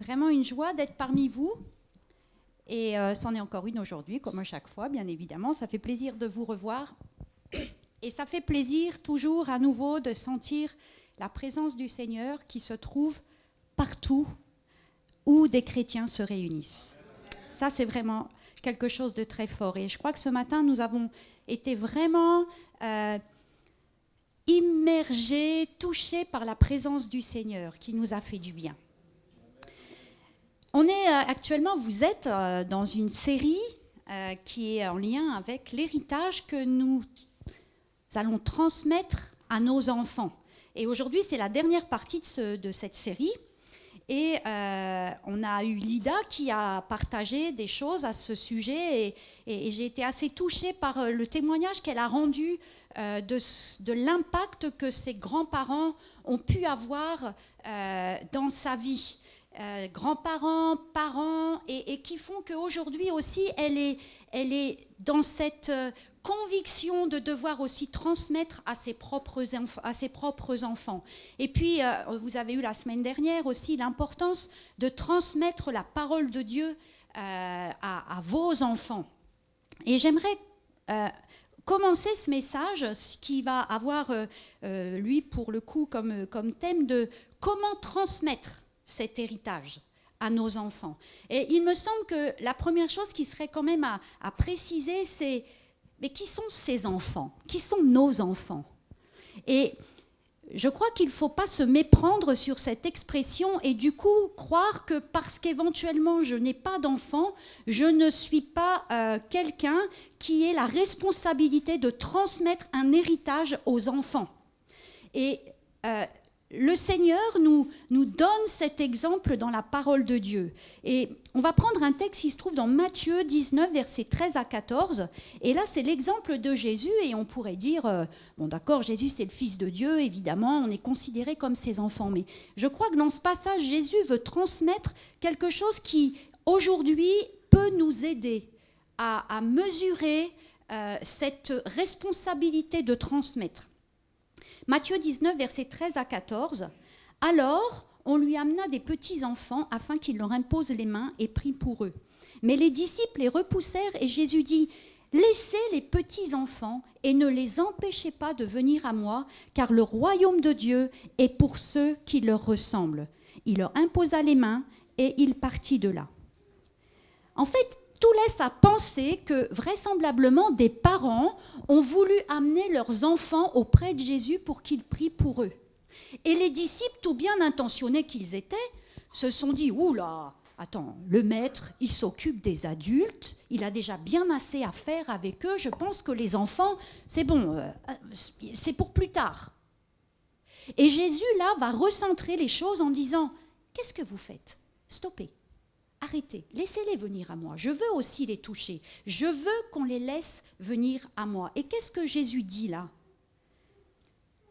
Vraiment une joie d'être parmi vous. Et euh, c'en est encore une aujourd'hui, comme à chaque fois, bien évidemment. Ça fait plaisir de vous revoir. Et ça fait plaisir toujours à nouveau de sentir la présence du Seigneur qui se trouve partout où des chrétiens se réunissent. Ça, c'est vraiment quelque chose de très fort. Et je crois que ce matin, nous avons été vraiment euh, immergés, touchés par la présence du Seigneur qui nous a fait du bien. On est euh, actuellement, vous êtes euh, dans une série euh, qui est en lien avec l'héritage que nous allons transmettre à nos enfants. Et aujourd'hui, c'est la dernière partie de, cette série. Et on a eu Lida qui a partagé des choses à ce sujet. Et, j'ai été assez touchée par le témoignage qu'elle a rendu de, de l'impact que ses grands-parents ont pu avoir dans sa vie. Euh, grands-parents, parents, et, qui font qu'aujourd'hui aussi, elle est, dans cette euh, conviction de devoir aussi transmettre à ses propres, enfants. Et puis, euh, vous avez eu la semaine dernière aussi l'importance de transmettre la parole de Dieu à, vos enfants. Et j'aimerais commencer ce message, qui va avoir, lui, pour le coup, comme thème de comment transmettre cet héritage à nos enfants. Et il me semble que la première chose qui serait quand même à, préciser, c'est mais qui sont ces enfants? Qui sont nos enfants? Et je crois qu'il ne faut pas se méprendre sur cette expression et du coup croire que parce qu'éventuellement je n'ai pas d'enfant, je ne suis pas euh, quelqu'un qui ait la responsabilité de transmettre un héritage aux enfants. Et euh, le Seigneur nous, nous donne cet exemple dans la parole de Dieu. Et on va prendre un texte qui se trouve dans Matthieu 19, versets 13 à 14. Et là, c'est l'exemple de Jésus. Et on pourrait dire, euh, bon d'accord, Jésus c'est le Fils de Dieu, évidemment, on est considéré comme ses enfants. Mais je crois que dans ce passage, Jésus veut transmettre quelque chose qui, aujourd'hui, peut nous aider à, mesurer euh, cette responsabilité de transmettre. Matthieu 19, versets 13 à 14. Alors, on lui amena des petits enfants afin qu'il leur impose les mains et prie pour eux. Mais les disciples les repoussèrent et Jésus dit Laissez les petits enfants et ne les empêchez pas de venir à moi, car le royaume de Dieu est pour ceux qui leur ressemblent. Il leur imposa les mains et il partit de là. En fait, tout laisse à penser que vraisemblablement des parents ont voulu amener leurs enfants auprès de Jésus pour qu'il prie pour eux. Et les disciples, tout bien intentionnés qu'ils étaient, se sont dit Oula, attends, le maître, il s'occupe des adultes, il a déjà bien assez à faire avec eux, je pense que les enfants, c'est bon, euh, c'est pour plus tard. Et Jésus, là, va recentrer les choses en disant Qu'est-ce que vous faites? Stoppez arrêtez, laissez-les venir à moi. Je veux aussi les toucher. Je veux qu'on les laisse venir à moi. Et qu'est-ce que Jésus dit là?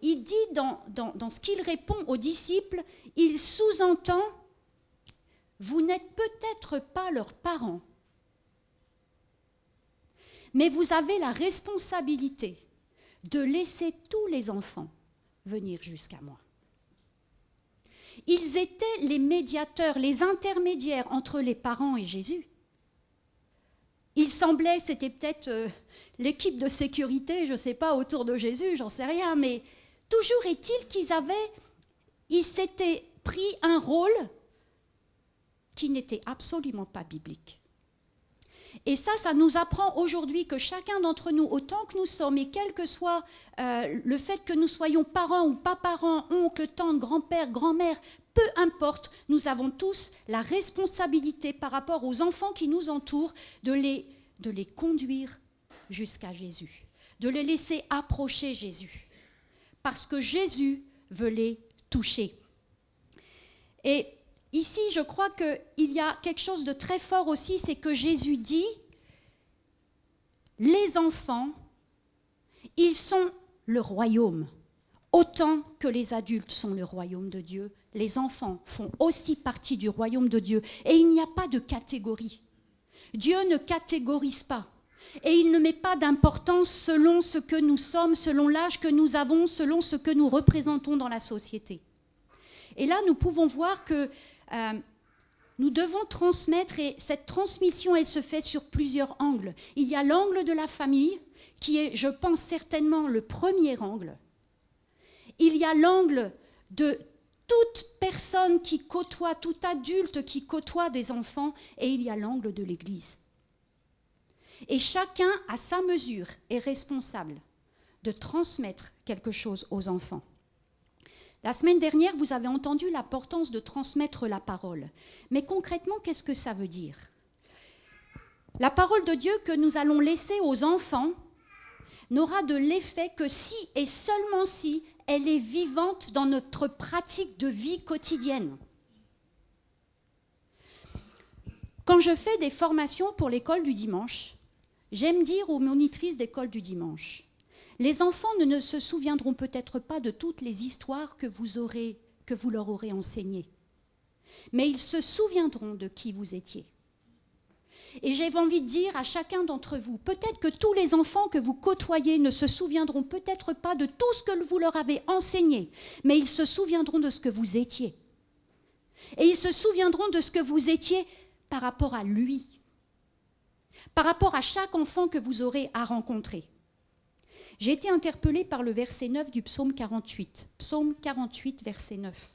Il dit dans, ce qu'il répond aux disciples, il sous-entend, vous n'êtes peut-être pas leurs parents, mais vous avez la responsabilité de laisser tous les enfants venir jusqu'à moi. Ils étaient les médiateurs, les intermédiaires entre les parents et Jésus. Il semblait, c'était peut-être euh, l'équipe de sécurité, je ne sais pas, autour de Jésus, j'en sais rien, mais toujours est-il qu'ils avaient, ils s'étaient pris un rôle qui n'était absolument pas biblique. Et ça, ça nous apprend aujourd'hui que chacun d'entre nous, autant que nous sommes, et quel que soit euh, le fait que nous soyons parents ou pas parents, oncle, tante, grand-père, grand-mère, peu importe, nous avons tous la responsabilité par rapport aux enfants qui nous entourent de les, de les conduire jusqu'à Jésus, de les laisser approcher Jésus, parce que Jésus veut les toucher. Et Ici, je crois qu'il y a quelque chose de très fort aussi, c'est que Jésus dit, les enfants, ils sont le royaume. Autant que les adultes sont le royaume de Dieu, les enfants font aussi partie du royaume de Dieu. Et il n'y a pas de catégorie. Dieu ne catégorise pas. Et il ne met pas d'importance selon ce que nous sommes, selon l'âge que nous avons, selon ce que nous représentons dans la société. Et là, nous pouvons voir que euh, nous devons transmettre, et cette transmission, elle se fait sur plusieurs angles. Il y a l'angle de la famille, qui est, je pense, certainement le premier angle. Il y a l'angle de toute personne qui côtoie, tout adulte qui côtoie des enfants, et il y a l'angle de l'Église. Et chacun, à sa mesure, est responsable de transmettre quelque chose aux enfants. La semaine dernière, vous avez entendu l'importance de transmettre la parole. Mais concrètement, qu'est-ce que ça veut dire? La parole de Dieu que nous allons laisser aux enfants n'aura de l'effet que si et seulement si elle est vivante dans notre pratique de vie quotidienne. Quand je fais des formations pour l'école du dimanche, j'aime dire aux monitrices d'école du dimanche, les enfants ne se souviendront peut-être pas de toutes les histoires que vous, que vous leur aurez enseignées, mais ils se souviendront de qui vous étiez. Et j'ai envie de dire à chacun d'entre vous, peut-être que tous les enfants que vous côtoyez ne se souviendront peut-être pas de tout ce que vous leur avez enseigné, mais ils se souviendront de ce que vous étiez. Et ils se souviendront de ce que vous étiez par rapport à lui, par rapport à chaque enfant que vous aurez à rencontrer. J'ai été interpellée par le verset 9 du psaume 48. Psaume 48, verset 9.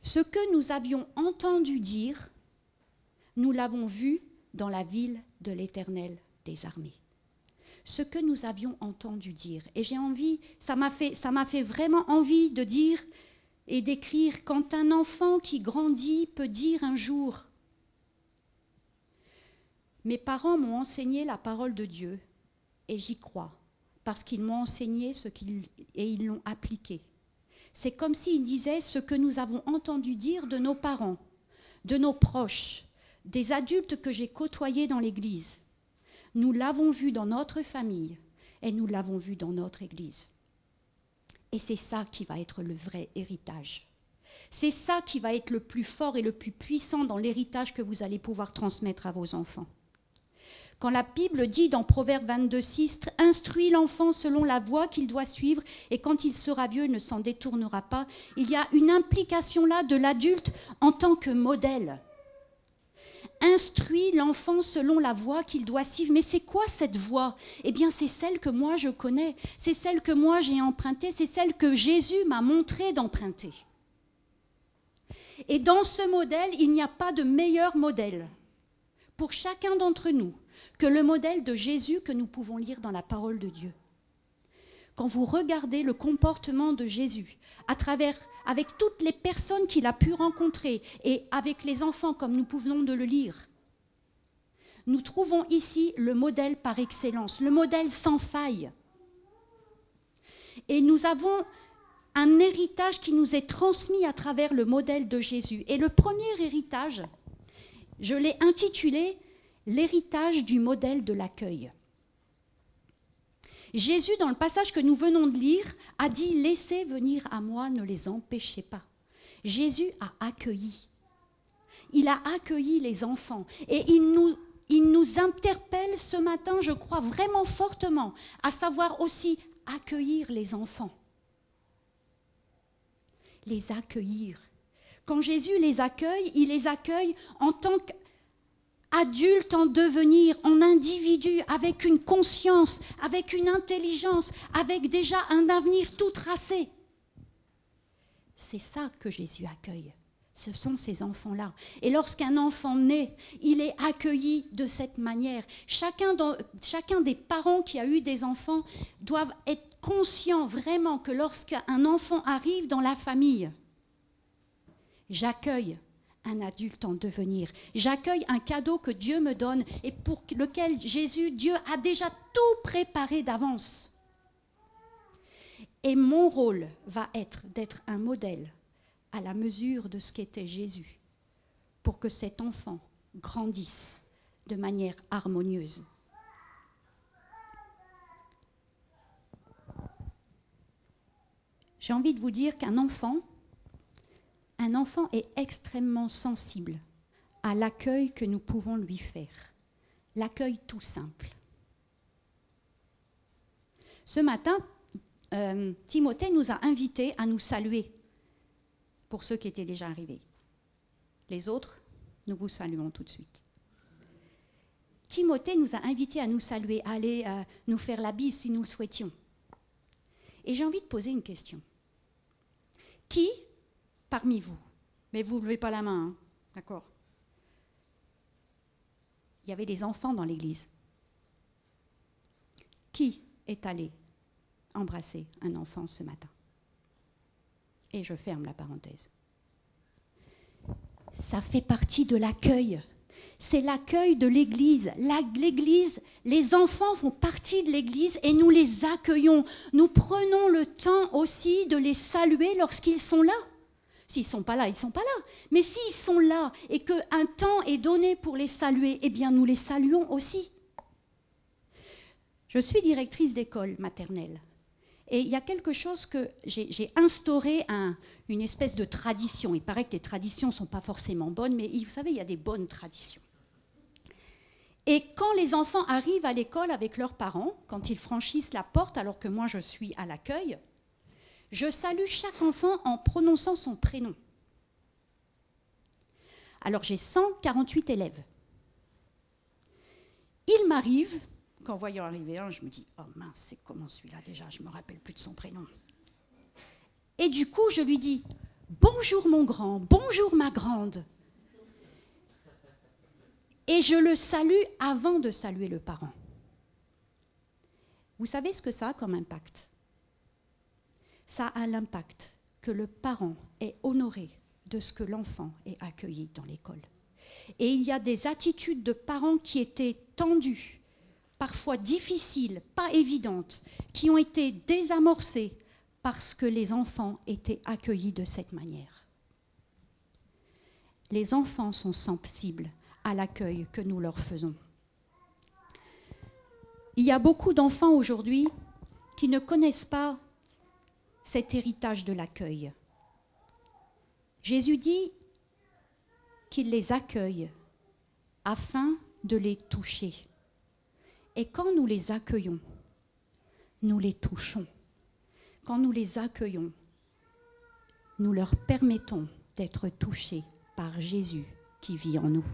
Ce que nous avions entendu dire, nous l'avons vu dans la ville de l'Éternel des armées. Ce que nous avions entendu dire. Et j'ai envie, ça m'a fait, fait vraiment envie de dire et d'écrire quand un enfant qui grandit peut dire un jour Mes parents m'ont enseigné la parole de Dieu et j'y crois parce qu'ils m'ont enseigné ce qu'ils, et ils l'ont appliqué. C'est comme s'ils disaient ce que nous avons entendu dire de nos parents, de nos proches, des adultes que j'ai côtoyés dans l'Église. Nous l'avons vu dans notre famille et nous l'avons vu dans notre Église. Et c'est ça qui va être le vrai héritage. C'est ça qui va être le plus fort et le plus puissant dans l'héritage que vous allez pouvoir transmettre à vos enfants. Quand la Bible dit dans Proverbe 22, 6, Instruis l'enfant selon la voie qu'il doit suivre, et quand il sera vieux, ne s'en détournera pas, il y a une implication là de l'adulte en tant que modèle. Instruis l'enfant selon la voie qu'il doit suivre. Mais c'est quoi cette voie? Eh bien, c'est celle que moi je connais, c'est celle que moi j'ai empruntée, c'est celle que Jésus m'a montré d'emprunter. Et dans ce modèle, il n'y a pas de meilleur modèle pour chacun d'entre nous que le modèle de Jésus que nous pouvons lire dans la parole de Dieu. Quand vous regardez le comportement de Jésus avec toutes les personnes qu'il a pu rencontrer et avec les enfants comme nous pouvons de le lire, nous trouvons ici le modèle par excellence, le modèle sans faille. Et nous avons un héritage qui nous est transmis à travers le modèle de Jésus. Et le premier héritage, je l'ai intitulé l'héritage du modèle de l'accueil. Jésus, dans le passage que nous venons de lire, a dit Laissez venir à moi, ne les empêchez pas. Jésus a accueilli. Il a accueilli les enfants. Et il nous, il nous interpelle ce matin, je crois vraiment fortement, à savoir aussi accueillir les enfants. Les accueillir. Quand Jésus les accueille, il les accueille en tant que adulte en devenir, en individu, avec une conscience, avec une intelligence, avec déjà un avenir tout tracé. C'est ça que Jésus accueille. Ce sont ces enfants-là. Et lorsqu'un enfant naît, il est accueilli de cette manière. Chacun, chacun des parents qui a eu des enfants doivent être conscients vraiment que lorsqu'un enfant arrive dans la famille, j'accueille un adulte en devenir. J'accueille un cadeau que Dieu me donne et pour lequel Jésus, Dieu a déjà tout préparé d'avance. Et mon rôle va être d'être un modèle à la mesure de ce qu'était Jésus pour que cet enfant grandisse de manière harmonieuse. J'ai envie de vous dire qu'un enfant, un enfant est extrêmement sensible à l'accueil que nous pouvons lui faire. L'accueil tout simple. Ce matin, euh, Timothée nous a invités à nous saluer pour ceux qui étaient déjà arrivés. Les autres, nous vous saluons tout de suite. Timothée nous a invités à nous saluer, à aller euh, nous faire la bise si nous le souhaitions. Et j'ai envie de poser une question. Qui, parmi vous, mais vous ne levez pas la main, hein, d'accord Il y avait des enfants dans l'église. Qui est allé embrasser un enfant ce matin? Et je ferme la parenthèse. Ça fait partie de l'accueil c'est l'accueil de l'Église. L'Église, les enfants font partie de l'Église et nous les accueillons. Nous prenons le temps aussi de les saluer lorsqu'ils sont là. S'ils ne sont pas là, ils ne sont pas là. Mais s'ils sont là et qu'un temps est donné pour les saluer, eh bien nous les saluons aussi. Je suis directrice d'école maternelle. Et il y a quelque chose que j'ai instauré, une espèce de tradition. Il paraît que les traditions ne sont pas forcément bonnes, mais vous savez, il y a des bonnes traditions. Et quand les enfants arrivent à l'école avec leurs parents, quand ils franchissent la porte alors que moi je suis à l'accueil, je salue chaque enfant en prononçant son prénom. Alors j'ai 148 élèves. Il m'arrive, qu'en voyant arriver un, je me dis, oh mince, c'est comment celui-là déjà, je ne me rappelle plus de son prénom. Et du coup, je lui dis, bonjour mon grand, bonjour ma grande. Et je le salue avant de saluer le parent. Vous savez ce que ça a comme impact? Ça a l'impact que le parent est honoré de ce que l'enfant est accueilli dans l'école. Et il y a des attitudes de parents qui étaient tendues, parfois difficiles, pas évidentes, qui ont été désamorcées parce que les enfants étaient accueillis de cette manière. Les enfants sont sensibles à l'accueil que nous leur faisons. Il y a beaucoup d'enfants aujourd'hui qui ne connaissent pas cet héritage de l'accueil. Jésus dit qu'il les accueille afin de les toucher. Et quand nous les accueillons, nous les touchons. Quand nous les accueillons, nous leur permettons d'être touchés par Jésus qui vit en nous.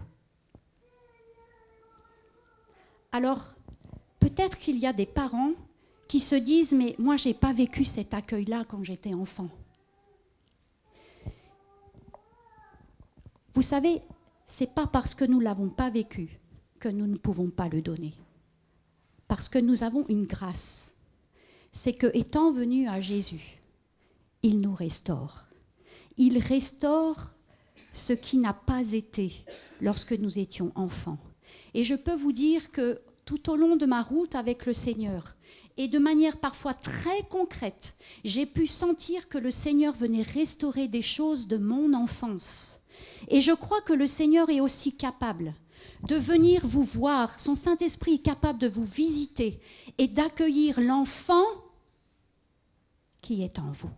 Alors, peut-être qu'il y a des parents qui se disent, mais moi, je n'ai pas vécu cet accueil-là quand j'étais enfant. Vous savez, c'est pas parce que nous l'avons pas vécu que nous ne pouvons pas le donner. Parce que nous avons une grâce. C'est que, étant venu à Jésus, il nous restaure. Il restaure ce qui n'a pas été lorsque nous étions enfants. Et je peux vous dire que tout au long de ma route avec le Seigneur, et de manière parfois très concrète, j'ai pu sentir que le Seigneur venait restaurer des choses de mon enfance. Et je crois que le Seigneur est aussi capable de venir vous voir, son Saint-Esprit est capable de vous visiter et d'accueillir l'enfant qui est en vous.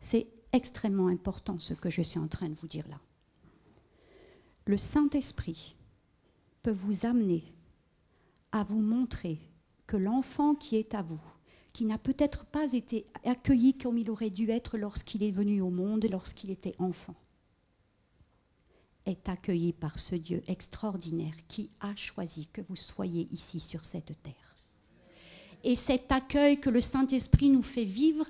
C'est extrêmement important ce que je suis en train de vous dire là le Saint-Esprit peut vous amener à vous montrer que l'enfant qui est à vous, qui n'a peut-être pas été accueilli comme il aurait dû être lorsqu'il est venu au monde, lorsqu'il était enfant, est accueilli par ce Dieu extraordinaire qui a choisi que vous soyez ici sur cette terre. Et cet accueil que le Saint-Esprit nous fait vivre,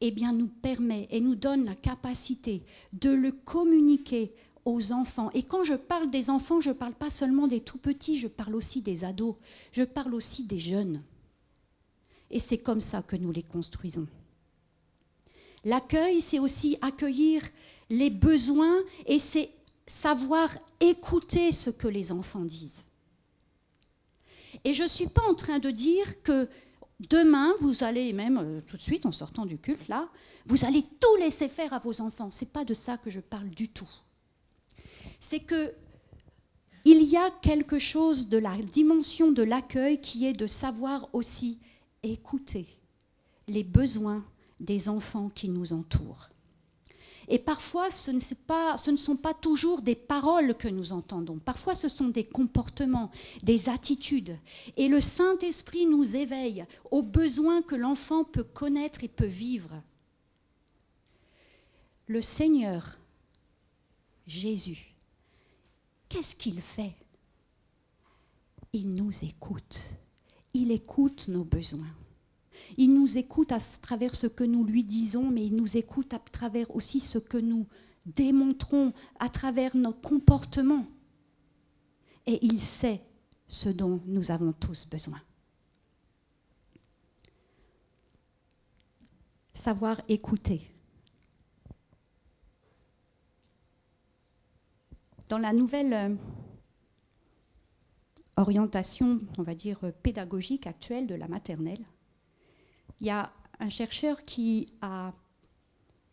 eh bien, nous permet et nous donne la capacité de le communiquer aux enfants. Et quand je parle des enfants, je ne parle pas seulement des tout petits, je parle aussi des ados, je parle aussi des jeunes. Et c'est comme ça que nous les construisons. L'accueil, c'est aussi accueillir les besoins et c'est savoir écouter ce que les enfants disent. Et je ne suis pas en train de dire que demain, vous allez, même euh, tout de suite en sortant du culte, là, vous allez tout laisser faire à vos enfants. Ce n'est pas de ça que je parle du tout c'est que il y a quelque chose de la dimension de l'accueil qui est de savoir aussi écouter les besoins des enfants qui nous entourent. Et parfois, ce ne, ce ne, sont pas toujours des paroles que nous entendons. Parfois, ce sont des comportements, des attitudes. Et le Saint-Esprit nous éveille aux besoins que l'enfant peut connaître et peut vivre. le Seigneur, Jésus, qu'est-ce qu'il fait? Il nous écoute. Il écoute nos besoins. Il nous écoute à travers ce que nous lui disons, mais il nous écoute à travers aussi ce que nous démontrons, à travers nos comportements. Et il sait ce dont nous avons tous besoin. Savoir écouter. Dans la nouvelle euh, orientation, on va dire, pédagogique actuelle de la maternelle, il y a un chercheur qui a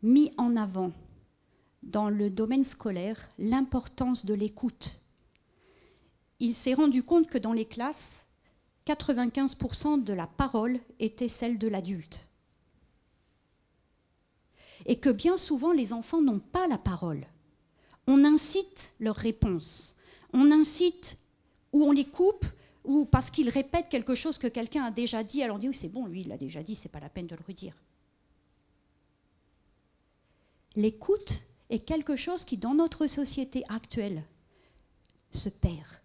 mis en avant dans le domaine scolaire l'importance de l'écoute. Il s'est rendu compte que dans les classes, 95% de la parole était celle de l'adulte. Et que bien souvent, les enfants n'ont pas la parole. On incite leur réponse. On incite ou on les coupe ou parce qu'ils répètent quelque chose que quelqu'un a déjà dit, alors on dit oui c'est bon, lui il l'a déjà dit, c'est pas la peine de le redire. L'écoute est quelque chose qui dans notre société actuelle se perd.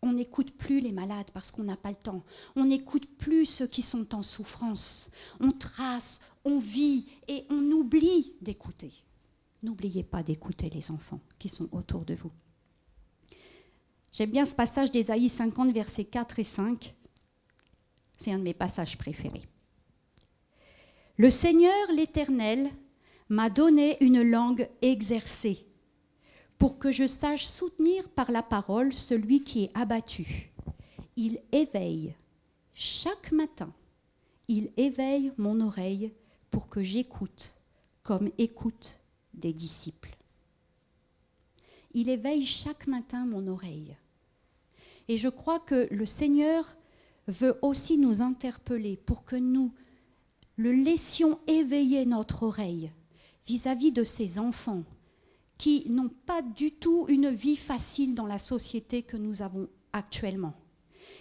On n'écoute plus les malades parce qu'on n'a pas le temps. On n'écoute plus ceux qui sont en souffrance. On trace, on vit et on oublie d'écouter. N'oubliez pas d'écouter les enfants qui sont autour de vous. J'aime bien ce passage d'Ésaïe 50, versets 4 et 5. C'est un de mes passages préférés. Le Seigneur l'Éternel m'a donné une langue exercée pour que je sache soutenir par la parole celui qui est abattu. Il éveille chaque matin, il éveille mon oreille pour que j'écoute comme écoute des disciples. Il éveille chaque matin mon oreille. Et je crois que le Seigneur veut aussi nous interpeller pour que nous le laissions éveiller notre oreille vis-à-vis de ces enfants qui n'ont pas du tout une vie facile dans la société que nous avons actuellement,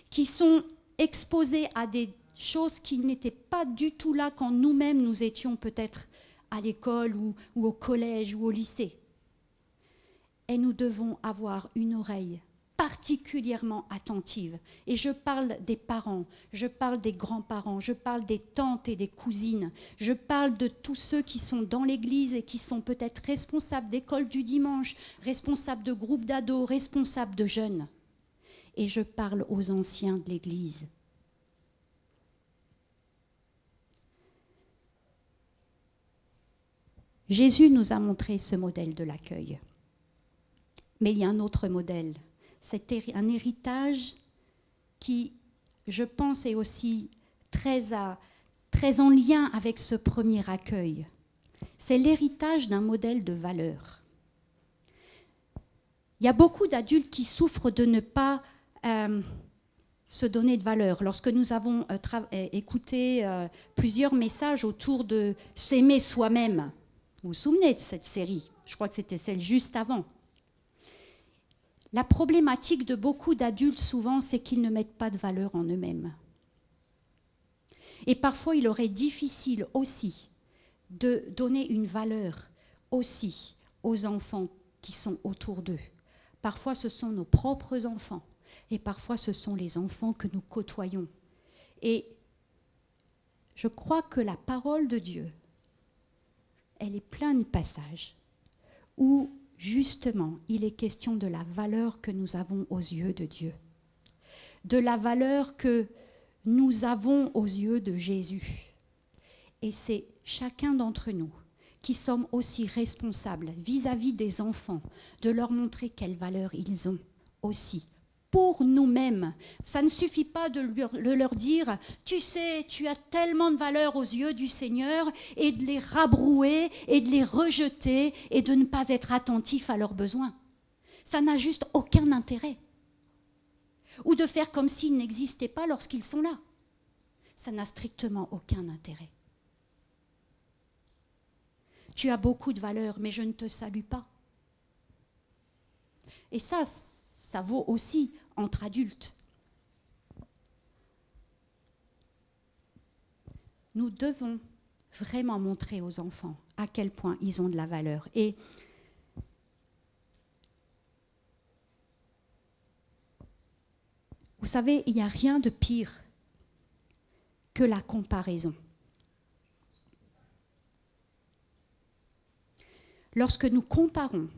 qui sont exposés à des choses qui n'étaient pas du tout là quand nous-mêmes nous étions peut-être à l'école ou, au collège ou au lycée. Et nous devons avoir une oreille particulièrement attentive. Et je parle des parents, je parle des grands-parents, je parle des tantes et des cousines, je parle de tous ceux qui sont dans l'Église et qui sont peut-être responsables d'école du dimanche, responsables de groupes d'ados, responsables de jeunes. Et je parle aux anciens de l'Église. Jésus nous a montré ce modèle de l'accueil. Mais il y a un autre modèle c'est un héritage qui, je pense, est aussi très, en lien avec ce premier accueil. C'est l'héritage d'un modèle de valeur. Il y a beaucoup d'adultes qui souffrent de ne pas euh, se donner de valeur. Lorsque nous avons euh, euh, écouté plusieurs messages autour de s'aimer soi-même, vous vous souvenez de cette série? Je crois que c'était celle juste avant. La problématique de beaucoup d'adultes souvent, c'est qu'ils ne mettent pas de valeur en eux-mêmes. Et parfois, il aurait difficile aussi de donner une valeur aussi aux enfants qui sont autour d'eux. Parfois, ce sont nos propres enfants et parfois, ce sont les enfants que nous côtoyons. Et je crois que la parole de Dieu, elle est pleine de passages où justement, il est question de la valeur que nous avons aux yeux de Dieu, de la valeur que nous avons aux yeux de Jésus. Et c'est chacun d'entre nous qui sommes aussi responsables vis-à-vis des enfants de leur montrer quelle valeur ils ont aussi pour nous-mêmes. Ça ne suffit pas de leur dire, tu sais, tu as tellement de valeur aux yeux du Seigneur, et de les rabrouer, et de les rejeter, et de ne pas être attentif à leurs besoins. Ça n'a juste aucun intérêt. Ou de faire comme s'ils n'existaient pas lorsqu'ils sont là. Ça n'a strictement aucun intérêt. Tu as beaucoup de valeur, mais je ne te salue pas. Et ça, ça vaut aussi entre adultes. Nous devons vraiment montrer aux enfants à quel point ils ont de la valeur. Et vous savez, il n'y a rien de pire que la comparaison. Lorsque nous comparons,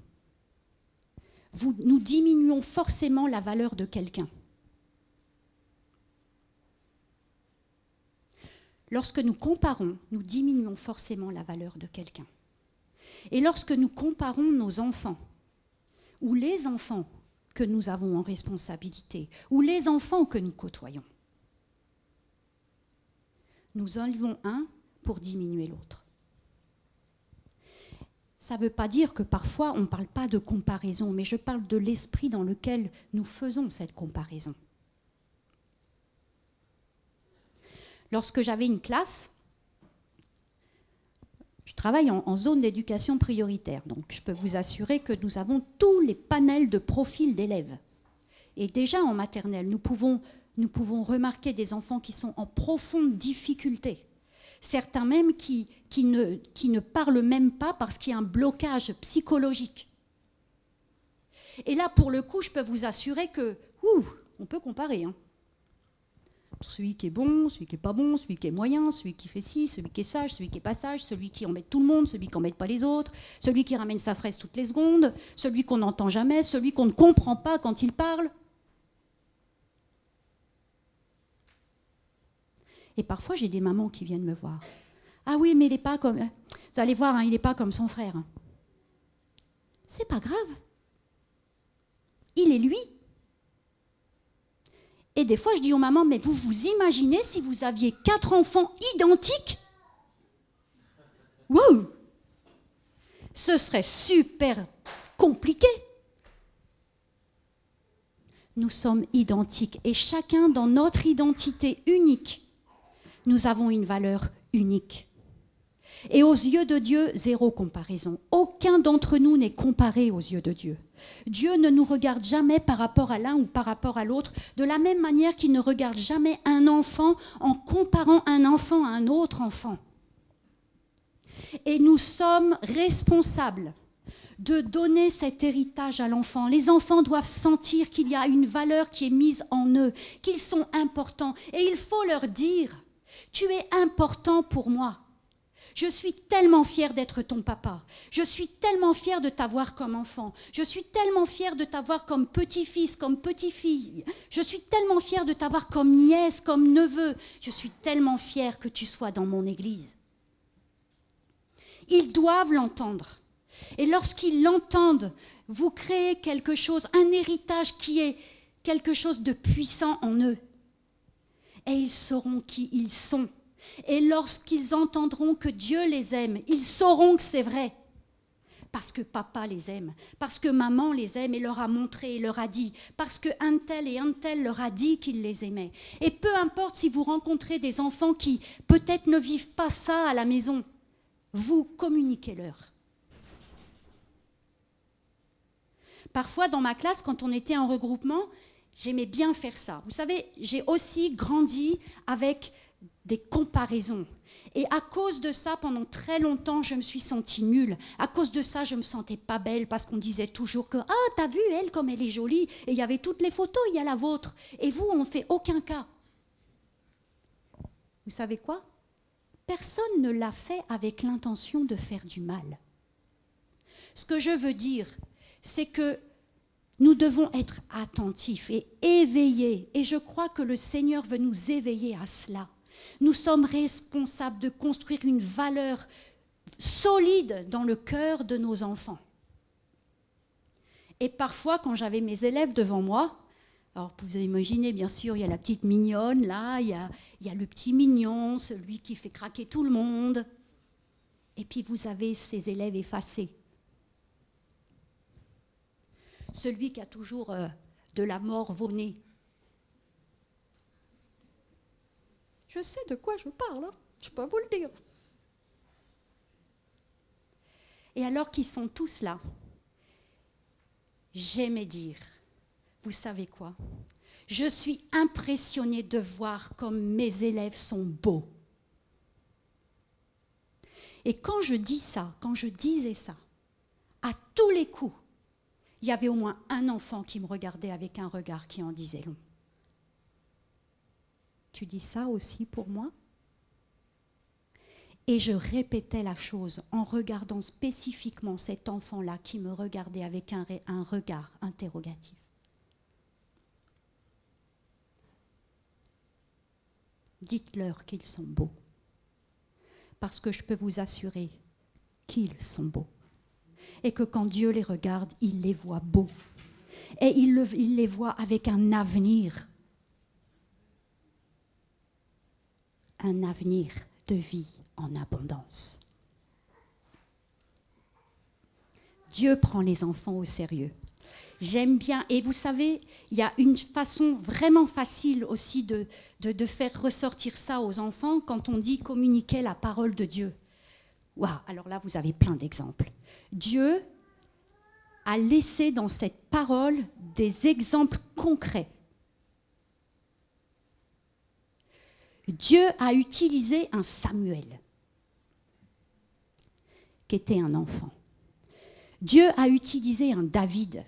nous diminuons forcément la valeur de quelqu'un. Lorsque nous comparons, nous diminuons forcément la valeur de quelqu'un. Et lorsque nous comparons nos enfants, ou les enfants que nous avons en responsabilité, ou les enfants que nous côtoyons, nous enlevons un pour diminuer l'autre. Ça ne veut pas dire que parfois on ne parle pas de comparaison, mais je parle de l'esprit dans lequel nous faisons cette comparaison. Lorsque j'avais une classe, je travaille en, zone d'éducation prioritaire, donc je peux vous assurer que nous avons tous les panels de profils d'élèves. Et déjà en maternelle, nous pouvons, nous pouvons remarquer des enfants qui sont en profonde difficulté. Certains même qui, qui, ne, qui ne parlent même pas parce qu'il y a un blocage psychologique. Et là, pour le coup, je peux vous assurer que, ouh, on peut comparer. Hein celui qui est bon, celui qui est pas bon, celui qui est moyen, celui qui fait ci, celui qui est sage, celui qui est pas sage, celui qui embête tout le monde, celui qui embête pas les autres, celui qui ramène sa fraise toutes les secondes, celui qu'on n'entend jamais, celui qu'on ne comprend pas quand il parle. Et parfois, j'ai des mamans qui viennent me voir. Ah oui, mais il n'est pas comme. Vous allez voir, hein, il n'est pas comme son frère. C'est pas grave. Il est lui. Et des fois, je dis aux mamans, mais vous vous imaginez si vous aviez quatre enfants identiques? Wow Ce serait super compliqué. Nous sommes identiques et chacun dans notre identité unique, nous avons une valeur unique. Et aux yeux de Dieu, zéro comparaison. Aucun d'entre nous n'est comparé aux yeux de Dieu. Dieu ne nous regarde jamais par rapport à l'un ou par rapport à l'autre, de la même manière qu'il ne regarde jamais un enfant en comparant un enfant à un autre enfant. Et nous sommes responsables de donner cet héritage à l'enfant. Les enfants doivent sentir qu'il y a une valeur qui est mise en eux, qu'ils sont importants. Et il faut leur dire, tu es important pour moi. Je suis tellement fière d'être ton papa. Je suis tellement fière de t'avoir comme enfant. Je suis tellement fière de t'avoir comme petit-fils, comme petite-fille. Je suis tellement fière de t'avoir comme nièce, comme neveu. Je suis tellement fière que tu sois dans mon église. Ils doivent l'entendre. Et lorsqu'ils l'entendent, vous créez quelque chose, un héritage qui est quelque chose de puissant en eux. Et ils sauront qui ils sont. Et lorsqu'ils entendront que Dieu les aime, ils sauront que c'est vrai. Parce que papa les aime, parce que maman les aime et leur a montré et leur a dit, parce que un tel et un tel leur a dit qu'il les aimait. Et peu importe si vous rencontrez des enfants qui peut-être ne vivent pas ça à la maison, vous communiquez-leur. Parfois, dans ma classe, quand on était en regroupement, j'aimais bien faire ça. Vous savez, j'ai aussi grandi avec des comparaisons. Et à cause de ça, pendant très longtemps, je me suis sentie nulle. À cause de ça, je me sentais pas belle parce qu'on disait toujours que ah t'as vu elle comme elle est jolie et il y avait toutes les photos, il y a la vôtre. Et vous, on fait aucun cas. Vous savez quoi? Personne ne l'a fait avec l'intention de faire du mal. Ce que je veux dire, c'est que nous devons être attentifs et éveillés. Et je crois que le Seigneur veut nous éveiller à cela. Nous sommes responsables de construire une valeur solide dans le cœur de nos enfants. Et parfois, quand j'avais mes élèves devant moi, alors vous imaginez, bien sûr, il y a la petite mignonne, là, il y, a, il y a le petit mignon, celui qui fait craquer tout le monde. Et puis vous avez ces élèves effacés. Celui qui a toujours euh, de la mort vonnée. Je sais de quoi je parle, hein. je peux vous le dire. Et alors qu'ils sont tous là, j'aimais dire, vous savez quoi? Je suis impressionnée de voir comme mes élèves sont beaux. Et quand je dis ça, quand je disais ça, à tous les coups, il y avait au moins un enfant qui me regardait avec un regard qui en disait long. Tu dis ça aussi pour moi? Et je répétais la chose en regardant spécifiquement cet enfant-là qui me regardait avec un, un regard interrogatif. Dites-leur qu'ils sont beaux. Parce que je peux vous assurer qu'ils sont beaux. Et que quand Dieu les regarde, il les voit beaux. Et il, les voit avec un avenir. Un avenir de vie en abondance. Dieu prend les enfants au sérieux. J'aime bien. Et vous savez, il y a une façon vraiment facile aussi de, de, faire ressortir ça aux enfants quand on dit communiquer la parole de Dieu. Alors là, vous avez plein d'exemples. Dieu a laissé dans cette parole des exemples concrets. Dieu a utilisé un Samuel, qui était un enfant. Dieu a utilisé un David,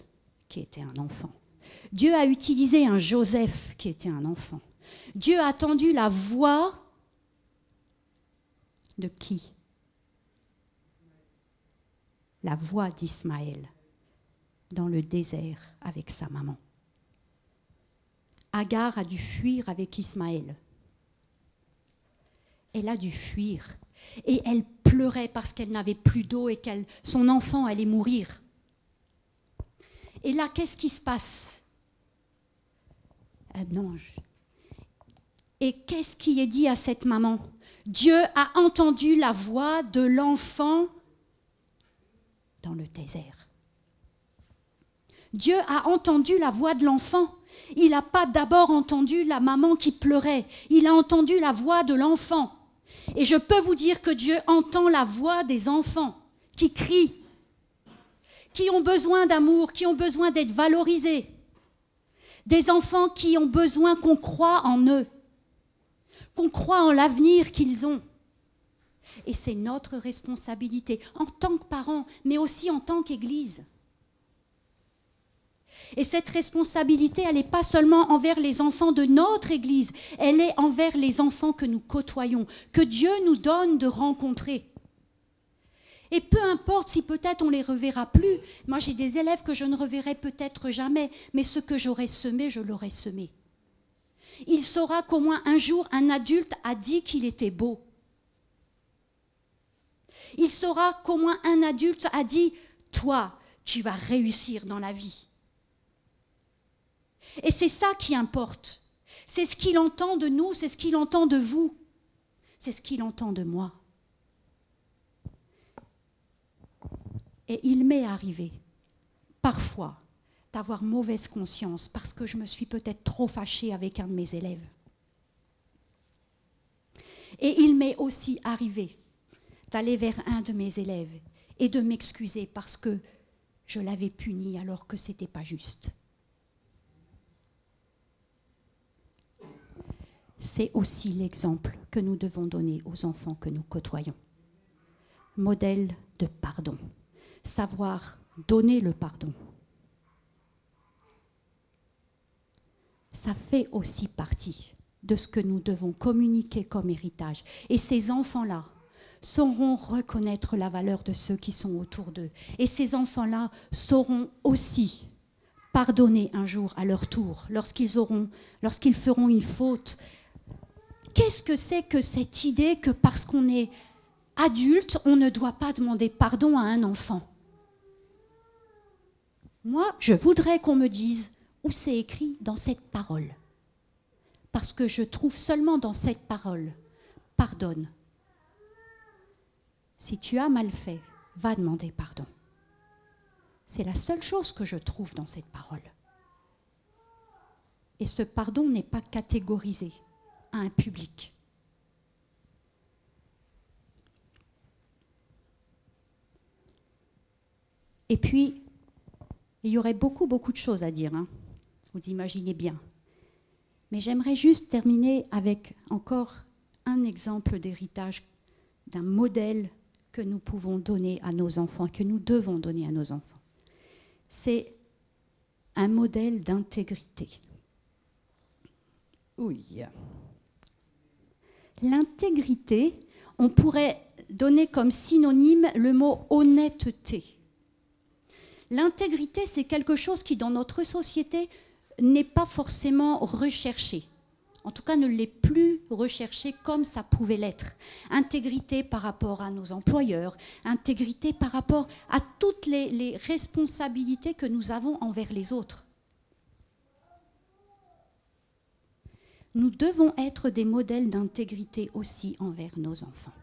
qui était un enfant. Dieu a utilisé un Joseph qui était un enfant. Dieu a attendu la voix de qui? La voix d'Ismaël dans le désert avec sa maman. Agar a dû fuir avec Ismaël. Elle a dû fuir et elle pleurait parce qu'elle n'avait plus d'eau et que son enfant allait mourir. Et là, qu'est-ce qui se passe? Un ange. Et qu'est-ce qui est dit à cette maman? Dieu a entendu la voix de l'enfant dans le désert. Dieu a entendu la voix de l'enfant. Il n'a pas d'abord entendu la maman qui pleurait. Il a entendu la voix de l'enfant. Et je peux vous dire que Dieu entend la voix des enfants qui crient qui ont besoin d'amour, qui ont besoin d'être valorisés. Des enfants qui ont besoin qu'on croit en eux, qu'on croit en l'avenir qu'ils ont. Et c'est notre responsabilité en tant que parents, mais aussi en tant qu'Église. Et cette responsabilité, elle n'est pas seulement envers les enfants de notre Église, elle est envers les enfants que nous côtoyons, que Dieu nous donne de rencontrer. Et peu importe si peut-être on les reverra plus. Moi, j'ai des élèves que je ne reverrai peut-être jamais, mais ce que j'aurais semé, je l'aurais semé. Il saura qu'au moins un jour, un adulte a dit qu'il était beau. Il saura qu'au moins un adulte a dit, toi, tu vas réussir dans la vie. Et c'est ça qui importe. C'est ce qu'il entend de nous, c'est ce qu'il entend de vous, c'est ce qu'il entend de moi. Et il m'est arrivé, parfois, d'avoir mauvaise conscience parce que je me suis peut-être trop fâchée avec un de mes élèves. Et il m'est aussi arrivé d'aller vers un de mes élèves et de m'excuser parce que je l'avais puni alors que ce n'était pas juste. C'est aussi l'exemple que nous devons donner aux enfants que nous côtoyons. Modèle de pardon savoir donner le pardon. Ça fait aussi partie de ce que nous devons communiquer comme héritage. Et ces enfants-là sauront reconnaître la valeur de ceux qui sont autour d'eux. Et ces enfants-là sauront aussi pardonner un jour à leur tour, lorsqu'ils feront une faute. Qu'est-ce que c'est que cette idée que parce qu'on est adulte, on ne doit pas demander pardon à un enfant? Moi, je voudrais qu'on me dise où c'est écrit dans cette parole. Parce que je trouve seulement dans cette parole, pardonne. Si tu as mal fait, va demander pardon. C'est la seule chose que je trouve dans cette parole. Et ce pardon n'est pas catégorisé à un public. Et puis, il y aurait beaucoup, beaucoup de choses à dire, hein. vous imaginez bien. Mais j'aimerais juste terminer avec encore un exemple d'héritage d'un modèle que nous pouvons donner à nos enfants, que nous devons donner à nos enfants. C'est un modèle d'intégrité. Oui. L'intégrité, on pourrait donner comme synonyme le mot honnêteté. L'intégrité, c'est quelque chose qui, dans notre société, n'est pas forcément recherché. En tout cas, ne l'est plus recherché comme ça pouvait l'être. Intégrité par rapport à nos employeurs, intégrité par rapport à toutes les, les responsabilités que nous avons envers les autres. Nous devons être des modèles d'intégrité aussi envers nos enfants.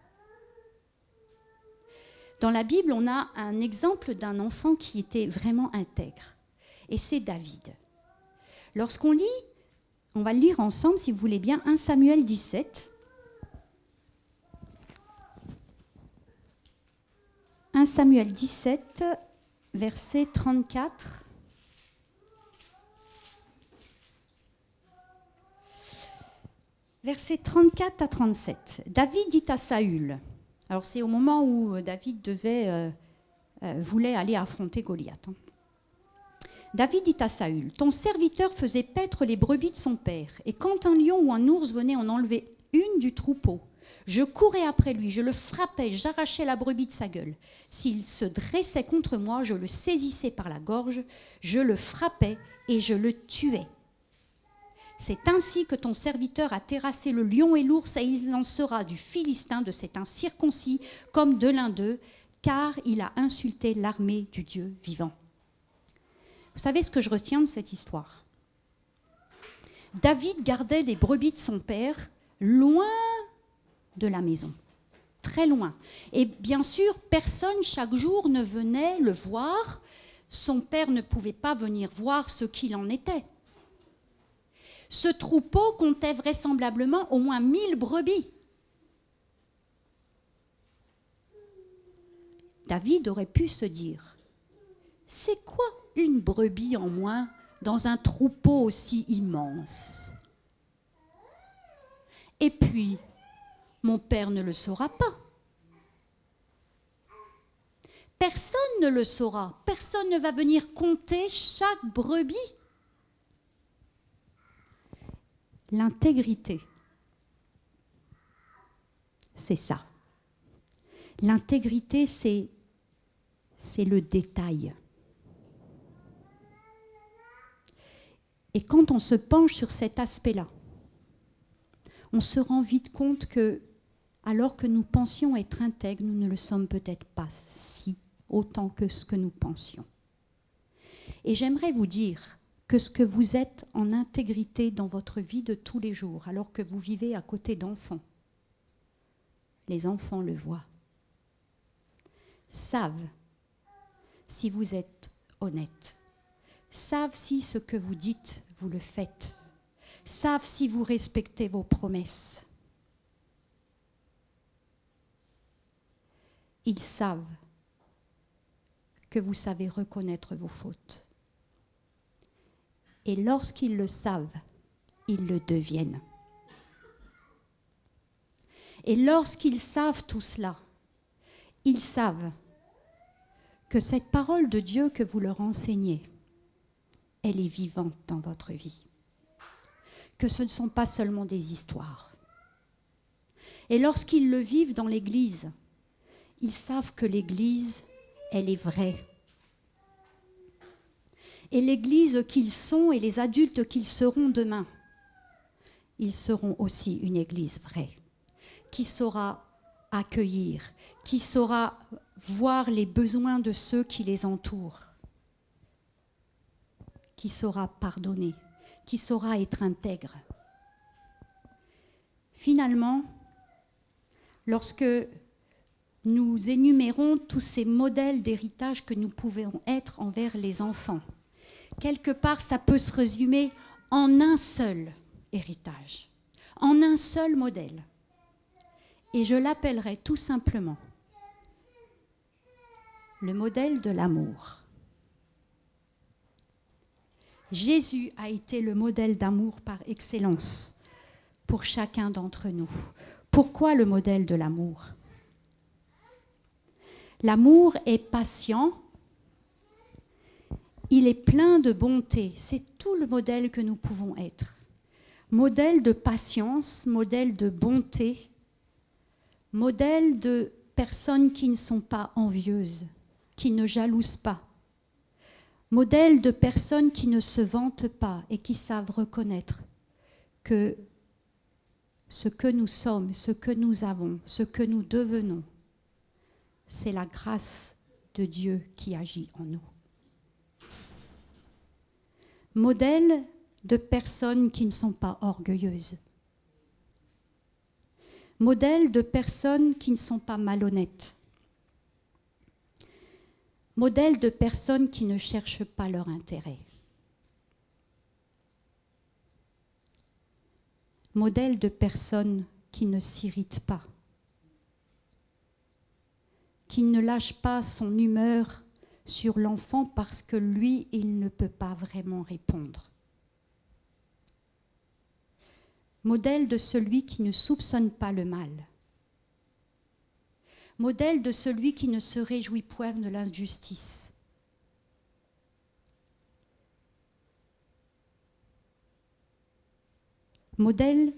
Dans la Bible, on a un exemple d'un enfant qui était vraiment intègre, et c'est David. Lorsqu'on lit, on va lire ensemble si vous voulez bien, 1 Samuel 17. 1 Samuel 17, verset 34. Verset 34 à 37. David dit à Saül, alors c'est au moment où David devait, euh, euh, voulait aller affronter Goliath. Hein. David dit à Saül, Ton serviteur faisait paître les brebis de son père, et quand un lion ou un ours venait en enlever une du troupeau, je courais après lui, je le frappais, j'arrachais la brebis de sa gueule. S'il se dressait contre moi, je le saisissais par la gorge, je le frappais et je le tuais. C'est ainsi que ton serviteur a terrassé le lion et l'ours, et il en sera du Philistin, de cet incirconcis, comme de l'un d'eux, car il a insulté l'armée du Dieu vivant. Vous savez ce que je retiens de cette histoire? David gardait les brebis de son père loin de la maison, très loin. Et bien sûr, personne chaque jour ne venait le voir. Son père ne pouvait pas venir voir ce qu'il en était. Ce troupeau comptait vraisemblablement au moins mille brebis. David aurait pu se dire, c'est quoi une brebis en moins dans un troupeau aussi immense Et puis, mon père ne le saura pas. Personne ne le saura. Personne ne va venir compter chaque brebis. L'intégrité, c'est ça. L'intégrité, c'est, le détail. Et quand on se penche sur cet aspect-là, on se rend vite compte que, alors que nous pensions être intègres, nous ne le sommes peut-être pas si autant que ce que nous pensions. Et j'aimerais vous dire que ce que vous êtes en intégrité dans votre vie de tous les jours, alors que vous vivez à côté d'enfants. Les enfants le voient, savent si vous êtes honnête, savent si ce que vous dites, vous le faites, savent si vous respectez vos promesses. Ils savent que vous savez reconnaître vos fautes. Et lorsqu'ils le savent, ils le deviennent. Et lorsqu'ils savent tout cela, ils savent que cette parole de Dieu que vous leur enseignez, elle est vivante dans votre vie. Que ce ne sont pas seulement des histoires. Et lorsqu'ils le vivent dans l'Église, ils savent que l'Église, elle est vraie et l'Église qu'ils sont et les adultes qu'ils seront demain, ils seront aussi une Église vraie, qui saura accueillir, qui saura voir les besoins de ceux qui les entourent, qui saura pardonner, qui saura être intègre. Finalement, lorsque nous énumérons tous ces modèles d'héritage que nous pouvons être envers les enfants, quelque part, ça peut se résumer en un seul héritage, en un seul modèle. Et je l'appellerai tout simplement le modèle de l'amour. Jésus a été le modèle d'amour par excellence pour chacun d'entre nous. Pourquoi le modèle de l'amour? L'amour est patient, il est plein de bonté. C'est tout le modèle que nous pouvons être. Modèle de patience, modèle de bonté, modèle de personnes qui ne sont pas envieuses, qui ne jalousent pas. Modèle de personnes qui ne se vantent pas et qui savent reconnaître que ce que nous sommes, ce que nous avons, ce que nous devenons, c'est la grâce de Dieu qui agit en nous. Modèle de personnes qui ne sont pas orgueilleuses. Modèle de personnes qui ne sont pas malhonnêtes. Modèle de personnes qui ne cherchent pas leur intérêt. Modèle de personnes qui ne s'irritent pas, qui ne lâchent pas son humeur sur l'enfant parce que lui, il ne peut pas vraiment répondre. Modèle de celui qui ne soupçonne pas le mal. Modèle de celui qui ne se réjouit point de l'injustice. Modèle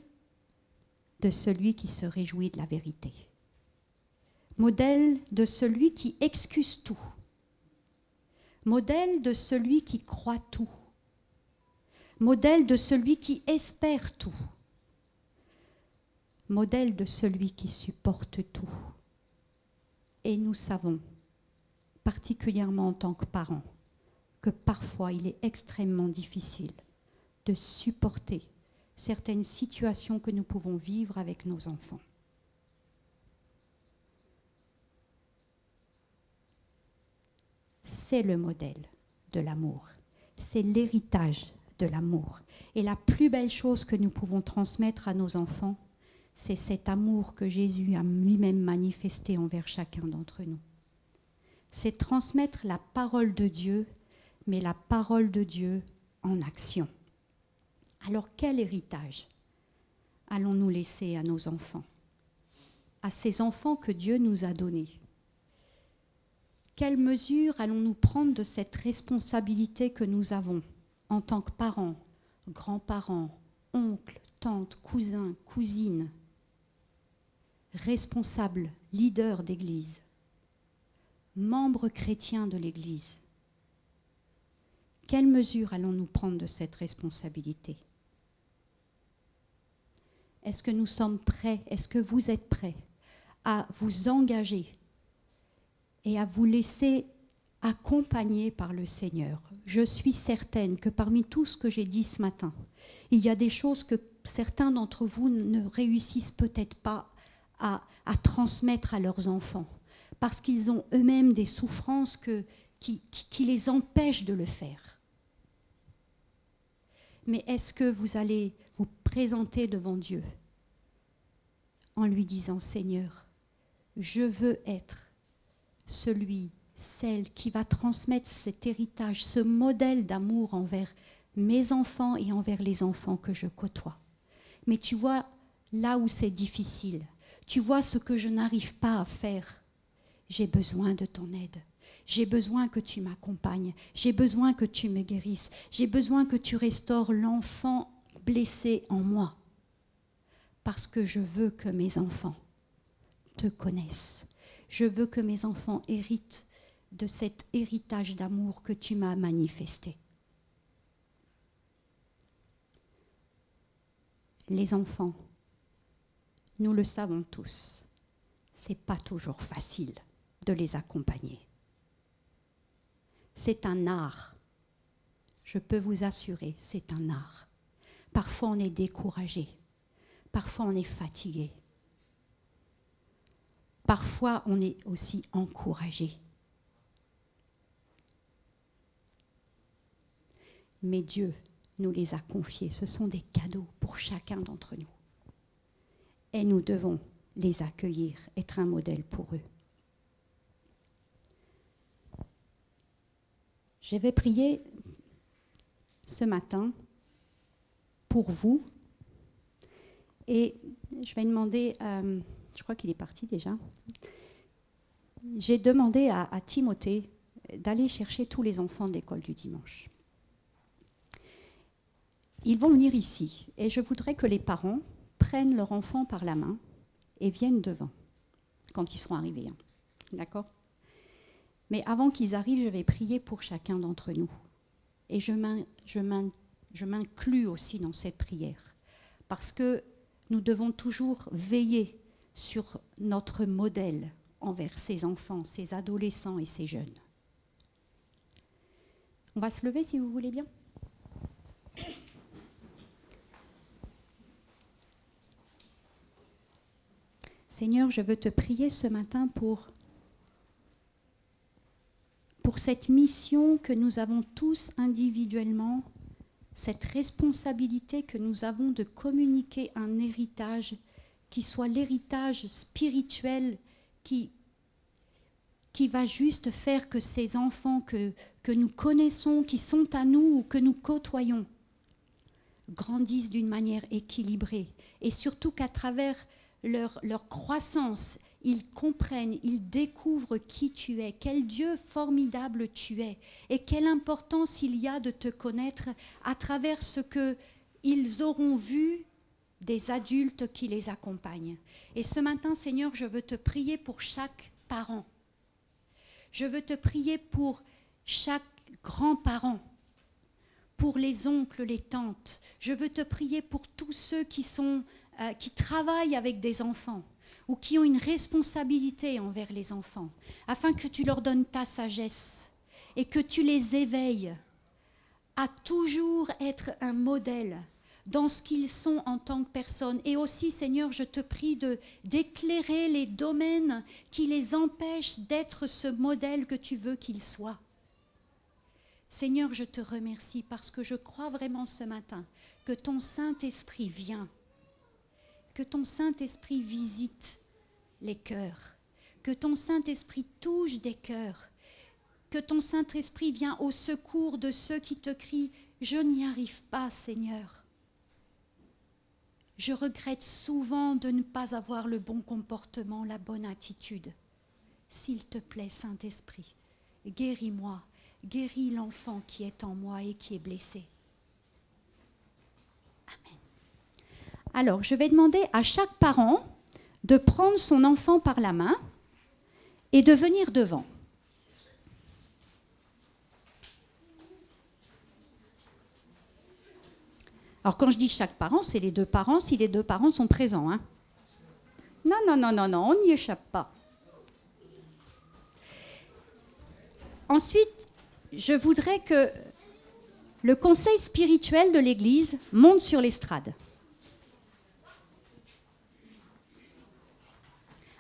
de celui qui se réjouit de la vérité. Modèle de celui qui excuse tout modèle de celui qui croit tout, modèle de celui qui espère tout, modèle de celui qui supporte tout. Et nous savons, particulièrement en tant que parents, que parfois il est extrêmement difficile de supporter certaines situations que nous pouvons vivre avec nos enfants. c'est le modèle de l'amour, c'est l'héritage de l'amour. Et la plus belle chose que nous pouvons transmettre à nos enfants, c'est cet amour que Jésus a lui-même manifesté envers chacun d'entre nous. C'est transmettre la parole de Dieu, mais la parole de Dieu en action. Alors quel héritage allons-nous laisser à nos enfants À ces enfants que Dieu nous a donnés? Quelle mesure allons-nous prendre de cette responsabilité que nous avons en tant que parents, grands-parents, oncles, tantes, cousins, cousines, responsables, leaders d'Église, membres chrétiens de l'Église Quelle mesure allons-nous prendre de cette responsabilité? Est-ce que nous sommes prêts Est-ce que vous êtes prêts à vous engager et à vous laisser accompagner par le Seigneur? Je suis certaine que parmi tout ce que j'ai dit ce matin, il y a des choses que certains d'entre vous ne réussissent peut-être pas à, transmettre à leurs enfants, parce qu'ils ont eux-mêmes des souffrances qui, qui les empêchent de le faire. Mais est-ce que vous allez vous présenter devant Dieu en lui disant, Seigneur, je veux être celui, celle qui va transmettre cet héritage, ce modèle d'amour envers mes enfants et envers les enfants que je côtoie. Mais tu vois là où c'est difficile, tu vois ce que je n'arrive pas à faire. J'ai besoin de ton aide. J'ai besoin que tu m'accompagnes. J'ai besoin que tu me guérisses. J'ai besoin que tu restaures l'enfant blessé en moi. Parce que je veux que mes enfants te connaissent je veux que mes enfants héritent de cet héritage d'amour que tu m'as manifesté. Les enfants, nous le savons tous, c'est pas toujours facile de les accompagner. C'est un art. Je peux vous assurer, c'est un art. Parfois on est découragé, parfois on est fatigué, parfois on est aussi encouragé. Mais Dieu nous les a confiés. Ce sont des cadeaux pour chacun d'entre nous. Et nous devons les accueillir, être un modèle pour eux. Je vais prier ce matin pour vous et je vais demander... Euh, je crois qu'il est parti déjà. j'ai demandé à, à Timothée d'aller chercher tous les enfants de l'école du dimanche. Ils vont venir ici et je voudrais que les parents prennent leur enfant par la main et viennent devant quand ils seront arrivés. hein. D'accord? Mais avant qu'ils arrivent, je vais prier pour chacun d'entre nous. Et je m'in- je m'in- je m'inclus aussi dans cette prière. Parce que nous devons toujours veiller sur notre modèle envers ces enfants, ces adolescents et ces jeunes. On va se lever si vous voulez bien? Seigneur, je veux te prier ce matin pour, cette mission que nous avons tous individuellement, cette responsabilité que nous avons de communiquer un héritage qui soit l'héritage spirituel qui, qui va juste faire que ces enfants que, que nous connaissons, qui sont à nous ou que nous côtoyons, grandissent d'une manière équilibrée. Et surtout qu'à travers leur, leur croissance, ils comprennent, ils découvrent qui tu es, quel Dieu formidable tu es et quelle importance il y a de te connaître à travers ce que ils auront vu des adultes qui les accompagnent. Et ce matin, Seigneur, je veux te prier pour chaque parent. Je veux te prier pour chaque grand-parent, pour les oncles, les tantes. Je veux te prier pour tous ceux qui, sont, euh, qui travaillent avec des enfants ou qui ont une responsabilité envers les enfants, afin que tu leur donnes ta sagesse et que tu les éveilles à toujours être un modèle dans ce qu'ils sont en tant que personnes. Et aussi, Seigneur, je te prie de d'éclairer les domaines qui les empêchent d'être ce modèle que tu veux qu'ils soient. Seigneur, je te remercie parce que je crois vraiment ce matin que ton Saint-Esprit vient, que ton Saint-Esprit visite les cœurs, que ton Saint-Esprit touche des cœurs, que ton Saint-Esprit vient au secours de ceux qui te crient, je n'y arrive pas, Seigneur. Je regrette souvent de ne pas avoir le bon comportement, la bonne attitude. S'il te plaît, Saint-Esprit, guéris-moi, guéris l'enfant qui est en moi et qui est blessé. Amen. Alors, je vais demander à chaque parent de prendre son enfant par la main et de venir devant. Alors quand je dis chaque parent, c'est les deux parents si les deux parents sont présents. hein. Non, non, non, non, non, on n'y échappe pas. Ensuite, je voudrais que le conseil spirituel de l'Église monte sur l'estrade.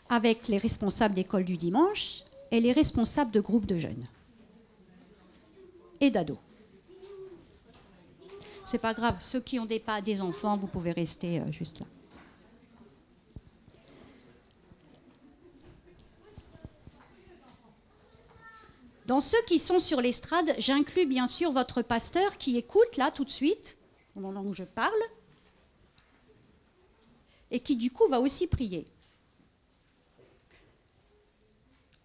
Avec les responsables d'école du dimanche et les responsables de groupes de jeunes et d'ados. C'est pas grave, ceux qui ont des, pas des enfants, vous pouvez rester euh, juste là. Dans ceux qui sont sur l'estrade, j'inclus bien sûr votre pasteur qui écoute là tout de suite, au moment où je parle, et qui du coup va aussi prier.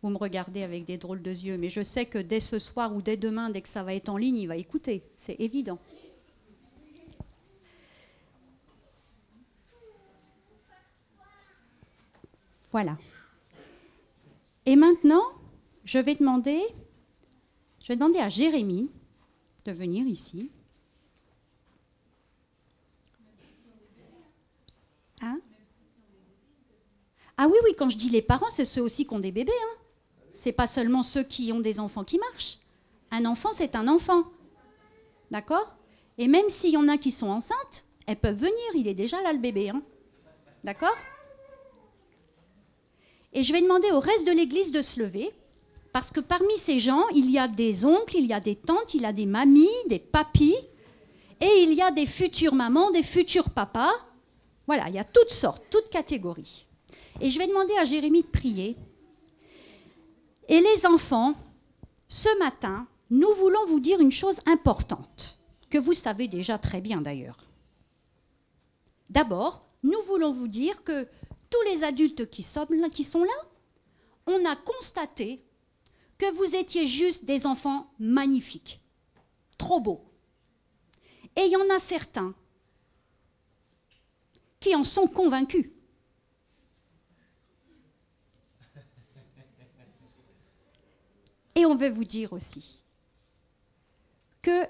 Vous me regardez avec des drôles de yeux, mais je sais que dès ce soir ou dès demain, dès que ça va être en ligne, il va écouter. C'est évident. Voilà. Et maintenant, je vais demander, je vais demander à Jérémie de venir ici. Hein? Ah oui, oui, quand je dis les parents, c'est ceux aussi qui ont des bébés. Hein. C'est pas seulement ceux qui ont des enfants qui marchent. Un enfant, c'est un enfant. D'accord? Et même s'il y en a qui sont enceintes, elles peuvent venir. Il est déjà là, le bébé. Hein. D'accord? Et je vais demander au reste de l'église de se lever. Parce que parmi ces gens, il y a des oncles, il y a des tantes, il y a des mamies, des papis. Et il y a des futures mamans, des futurs papas. Voilà, il y a toutes sortes, toutes catégories. Et je vais demander à Jérémie de prier. Et les enfants, ce matin, nous voulons vous dire une chose importante, que vous savez déjà très bien d'ailleurs. D'abord, nous voulons vous dire que tous les adultes qui sont, là, on a constaté que vous étiez juste des enfants magnifiques, trop beaux. Et il y en a certains qui en sont convaincus. Et on veut vous dire aussi que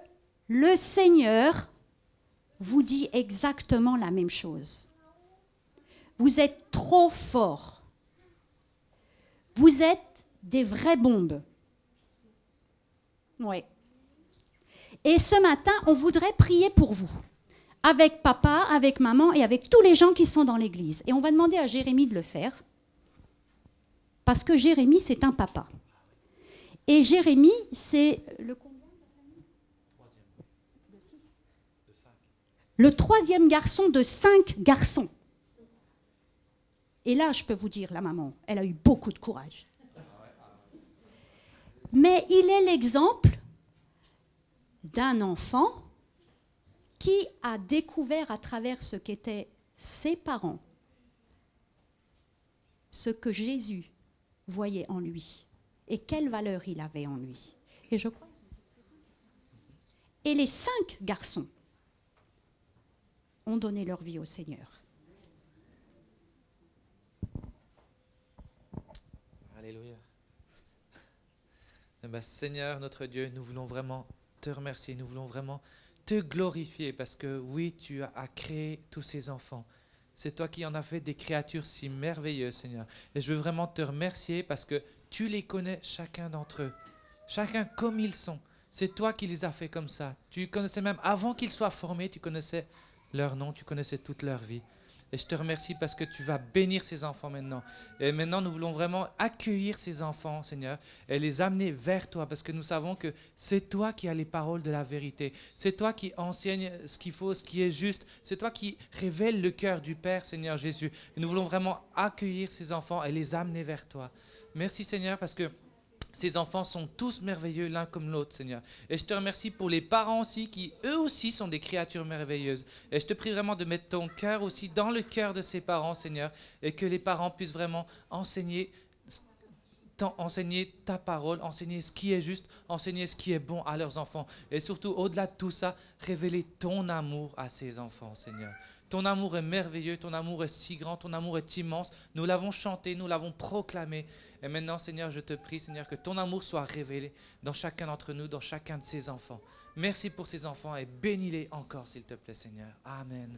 le Seigneur vous dit exactement la même chose. Vous êtes trop fort. Vous êtes des vraies bombes. Oui. Et ce matin, on voudrait prier pour vous, avec papa, avec maman et avec tous les gens qui sont dans l'église. Et on va demander à Jérémie de le faire, parce que Jérémie, c'est un papa. Et Jérémie, c'est le le troisième garçon de cinq garçons. Et là, je peux vous dire, la maman, elle a eu beaucoup de courage. Mais il est l'exemple d'un enfant qui a découvert à travers ce qu'étaient ses parents ce que Jésus voyait en lui et quelle valeur il avait en lui. Et je crois. Et les cinq garçons ont donné leur vie au Seigneur. Alléluia. Eh ben, Seigneur notre Dieu, nous voulons vraiment te remercier, nous voulons vraiment te glorifier parce que oui, tu as créé tous ces enfants. C'est toi qui en as fait des créatures si merveilleuses, Seigneur. Et je veux vraiment te remercier parce que tu les connais chacun d'entre eux, chacun comme ils sont. C'est toi qui les as fait comme ça. Tu connaissais même avant qu'ils soient formés, tu connaissais leur nom, tu connaissais toute leur vie. Et je te remercie parce que tu vas bénir ces enfants maintenant. Et maintenant, nous voulons vraiment accueillir ces enfants, Seigneur, et les amener vers toi, parce que nous savons que c'est toi qui as les paroles de la vérité. C'est toi qui enseignes ce qu'il faut, ce qui est juste. C'est toi qui révèle le cœur du Père, Seigneur Jésus. Et nous voulons vraiment accueillir ces enfants et les amener vers toi. Merci, Seigneur, parce que ces enfants sont tous merveilleux l'un comme l'autre, Seigneur. Et je te remercie pour les parents aussi, qui eux aussi sont des créatures merveilleuses. Et je te prie vraiment de mettre ton cœur aussi dans le cœur de ces parents, Seigneur, et que les parents puissent vraiment enseigner enseigner ta parole, enseigner ce qui est juste, enseigner ce qui est bon à leurs enfants. Et surtout, au-delà de tout ça, révéler ton amour à ces enfants, Seigneur. Ton amour est merveilleux, ton amour est si grand, ton amour est immense. Nous l'avons chanté, nous l'avons proclamé. Et maintenant, Seigneur, je te prie, Seigneur, que ton amour soit révélé dans chacun d'entre nous, dans chacun de ces enfants. Merci pour ces enfants et bénis-les encore, s'il te plaît, Seigneur. Amen.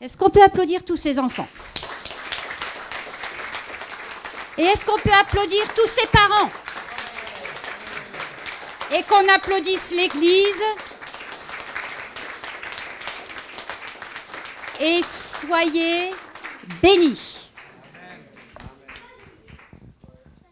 Est-ce qu'on peut applaudir tous ces enfants? Et est-ce qu'on peut applaudir tous ces parents? Et qu'on applaudisse l'Église? Et soyez bénis.